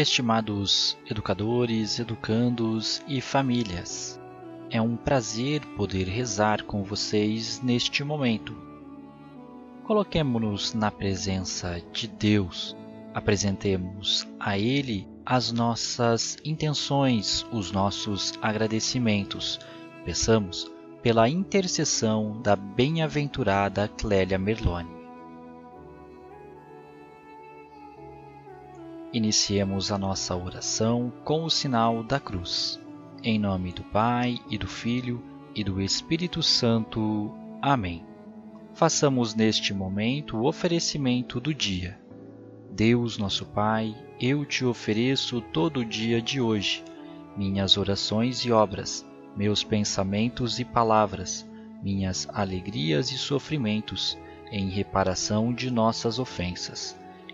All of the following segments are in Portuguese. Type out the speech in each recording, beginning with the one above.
Estimados educadores, educandos e famílias, é um prazer poder rezar com vocês neste momento. Coloquemo-nos na presença de Deus, apresentemos a Ele as nossas intenções, os nossos agradecimentos. Peçamos pela intercessão da bem-aventurada Clélia Merlone. Iniciemos a nossa oração com o sinal da cruz. Em nome do Pai e do Filho e do Espírito Santo. Amém. Façamos neste momento o oferecimento do dia. Deus, nosso Pai, eu te ofereço todo o dia de hoje, minhas orações e obras, meus pensamentos e palavras, minhas alegrias e sofrimentos, em reparação de nossas ofensas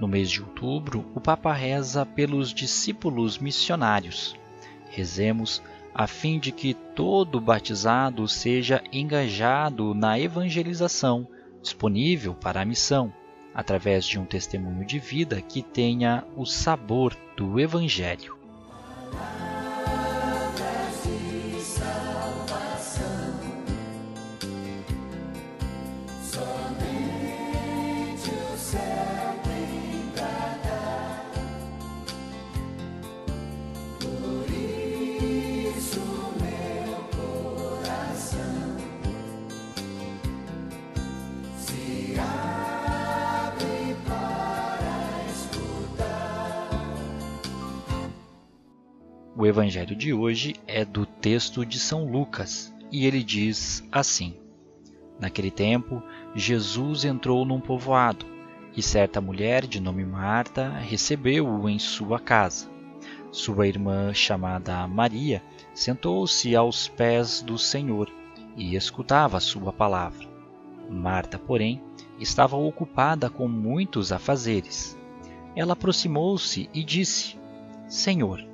No mês de outubro, o Papa reza pelos discípulos missionários. Rezemos a fim de que todo batizado seja engajado na evangelização, disponível para a missão, através de um testemunho de vida que tenha o sabor do Evangelho. O evangelho de hoje é do texto de São Lucas e ele diz assim: Naquele tempo, Jesus entrou num povoado e certa mulher de nome Marta recebeu-o em sua casa. Sua irmã, chamada Maria, sentou-se aos pés do Senhor e escutava a sua palavra. Marta, porém, estava ocupada com muitos afazeres. Ela aproximou-se e disse: Senhor,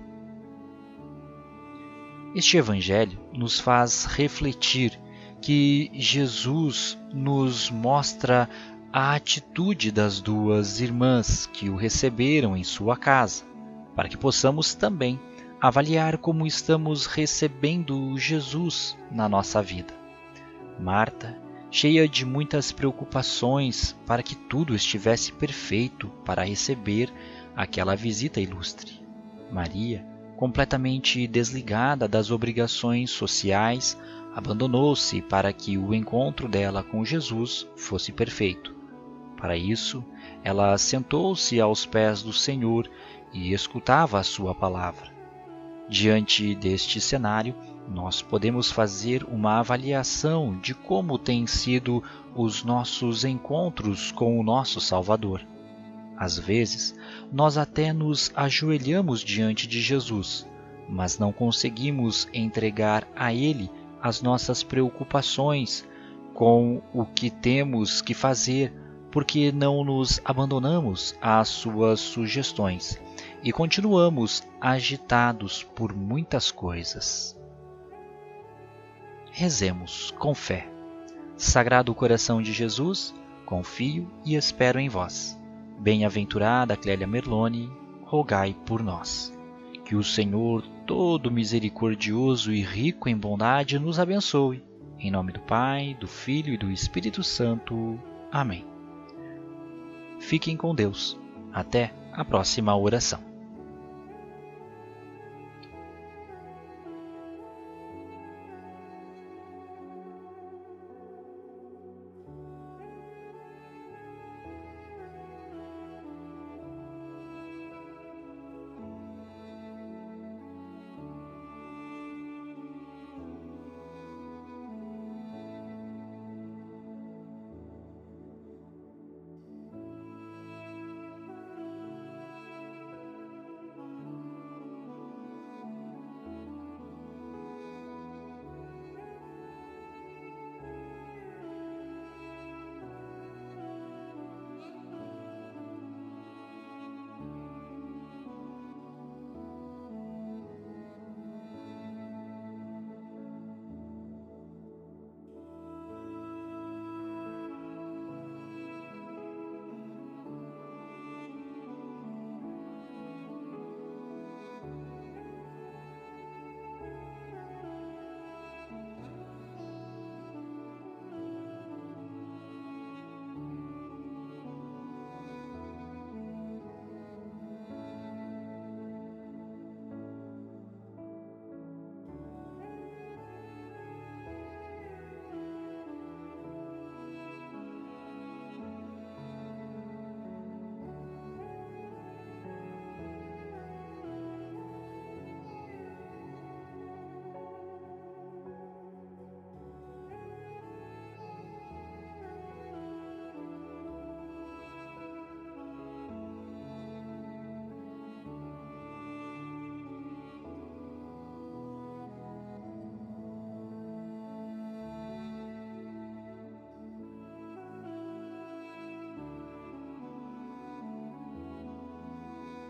Este Evangelho nos faz refletir que Jesus nos mostra a atitude das duas irmãs que o receberam em sua casa, para que possamos também avaliar como estamos recebendo Jesus na nossa vida. Marta, cheia de muitas preocupações para que tudo estivesse perfeito para receber aquela visita ilustre. Maria, completamente desligada das obrigações sociais, abandonou-se para que o encontro dela com Jesus fosse perfeito. Para isso, ela sentou-se aos pés do Senhor e escutava a sua palavra. Diante deste cenário, nós podemos fazer uma avaliação de como têm sido os nossos encontros com o nosso Salvador. Às vezes, nós até nos ajoelhamos diante de Jesus, mas não conseguimos entregar a Ele as nossas preocupações com o que temos que fazer, porque não nos abandonamos às suas sugestões e continuamos agitados por muitas coisas. Rezemos com fé. Sagrado coração de Jesus, confio e espero em vós. Bem-aventurada Clélia Merlone, rogai por nós. Que o Senhor, todo misericordioso e rico em bondade, nos abençoe. Em nome do Pai, do Filho e do Espírito Santo. Amém. Fiquem com Deus. Até a próxima oração.